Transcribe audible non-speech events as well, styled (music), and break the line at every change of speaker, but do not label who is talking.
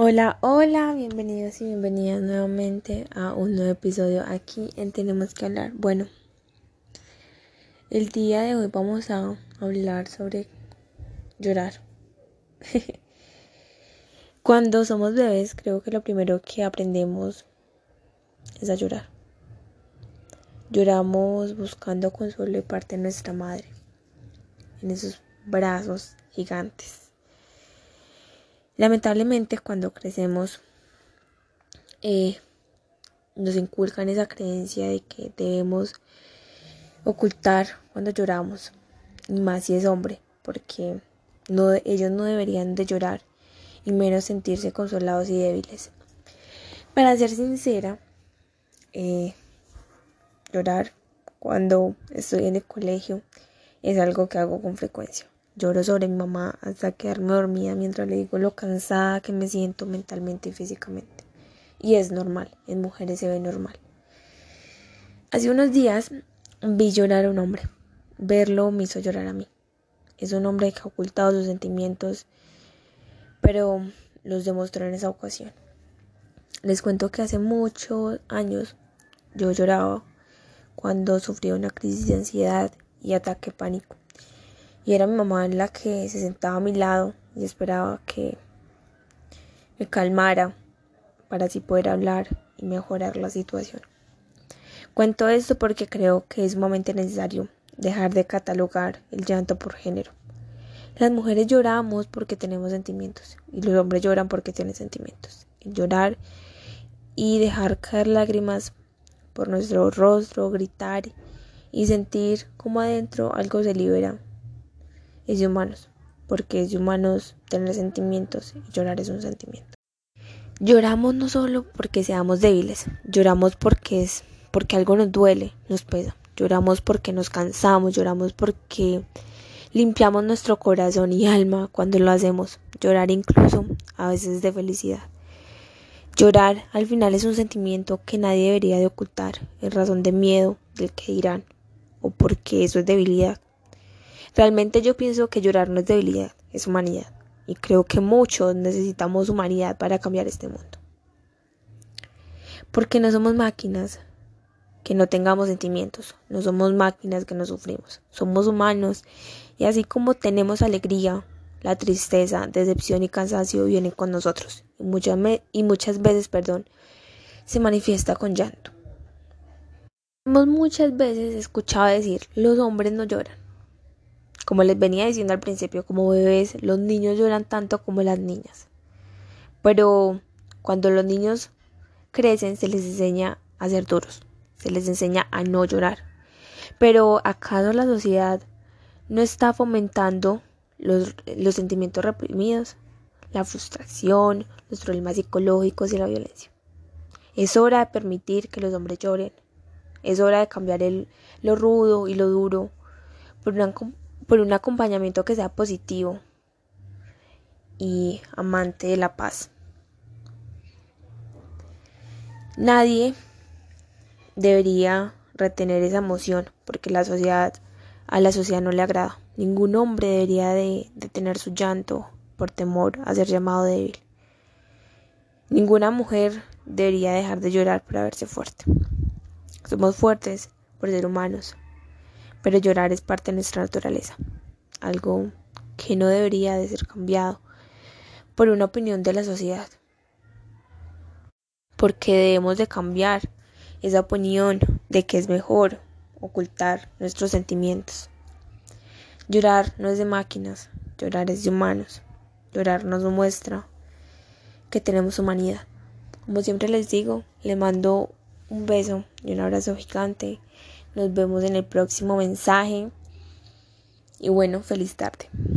Hola, hola, bienvenidos y bienvenidas nuevamente a un nuevo episodio aquí en Tenemos que hablar. Bueno, el día de hoy vamos a hablar sobre llorar. (laughs) Cuando somos bebés creo que lo primero que aprendemos es a llorar. Lloramos buscando consuelo de parte de nuestra madre en esos brazos gigantes Lamentablemente cuando crecemos eh, nos inculcan esa creencia de que debemos ocultar cuando lloramos, y más si es hombre, porque ellos no deberían de llorar y menos sentirse consolados y débiles. Para ser sincera, eh, llorar cuando estoy en el colegio es algo que hago con frecuencia. Lloro sobre mi mamá hasta quedarme dormida mientras le digo lo cansada que me siento mentalmente y físicamente. Y es normal, en mujeres se ve normal. Hace unos días vi llorar a un hombre. Verlo me hizo llorar a mí. Es un hombre que ha ocultado sus sentimientos, pero los demostró en esa ocasión. Les cuento que hace muchos años yo lloraba cuando sufría una crisis de ansiedad y ataque pánico y era mi mamá la que se sentaba a mi lado y esperaba que me calmara para así poder hablar y mejorar la situación. Cuento esto porque creo que es sumamente necesario dejar de catalogar el llanto por género. Las mujeres lloramos porque tenemos sentimientos y los hombres lloran porque tienen sentimientos. llorar y dejar caer lágrimas por nuestro rostro, gritar y sentir como adentro algo se libera es de humanos, porque es de humanos tener sentimientos y llorar es un sentimiento. Lloramos no solo porque seamos débiles, lloramos porque es porque algo nos duele, nos pesa. Lloramos porque nos cansamos, lloramos porque limpiamos nuestro corazón y alma cuando lo hacemos. Llorar incluso a veces de felicidad. Llorar al final es un sentimiento que nadie debería de ocultar en razón de miedo del que dirán o porque eso es debilidad. Realmente yo pienso que llorar no es debilidad, es humanidad. Y creo que muchos necesitamos humanidad para cambiar este mundo. Porque no somos máquinas que no tengamos sentimientos, no somos máquinas que no sufrimos, somos humanos y así como tenemos alegría, la tristeza, decepción y cansancio vienen con nosotros y muchas, y muchas veces, perdón, se manifiesta con llanto. Hemos muchas veces escuchado decir, los hombres no lloran. Como les venía diciendo al principio, como bebés, los niños lloran tanto como las niñas. Pero cuando los niños crecen, se les enseña a ser duros, se les enseña a no llorar. Pero ¿acaso la sociedad no está fomentando los, los sentimientos reprimidos, la frustración, los problemas psicológicos y la violencia? Es hora de permitir que los hombres lloren. Es hora de cambiar el, lo rudo y lo duro por una por un acompañamiento que sea positivo y amante de la paz. Nadie debería retener esa emoción porque la sociedad a la sociedad no le agrada. Ningún hombre debería de detener su llanto por temor a ser llamado débil. Ninguna mujer debería dejar de llorar por verse fuerte. Somos fuertes por ser humanos pero llorar es parte de nuestra naturaleza, algo que no debería de ser cambiado por una opinión de la sociedad. Porque debemos de cambiar esa opinión de que es mejor ocultar nuestros sentimientos. Llorar no es de máquinas, llorar es de humanos. Llorar nos muestra que tenemos humanidad. Como siempre les digo, les mando un beso y un abrazo gigante nos vemos en el próximo mensaje. Y bueno, feliz tarde.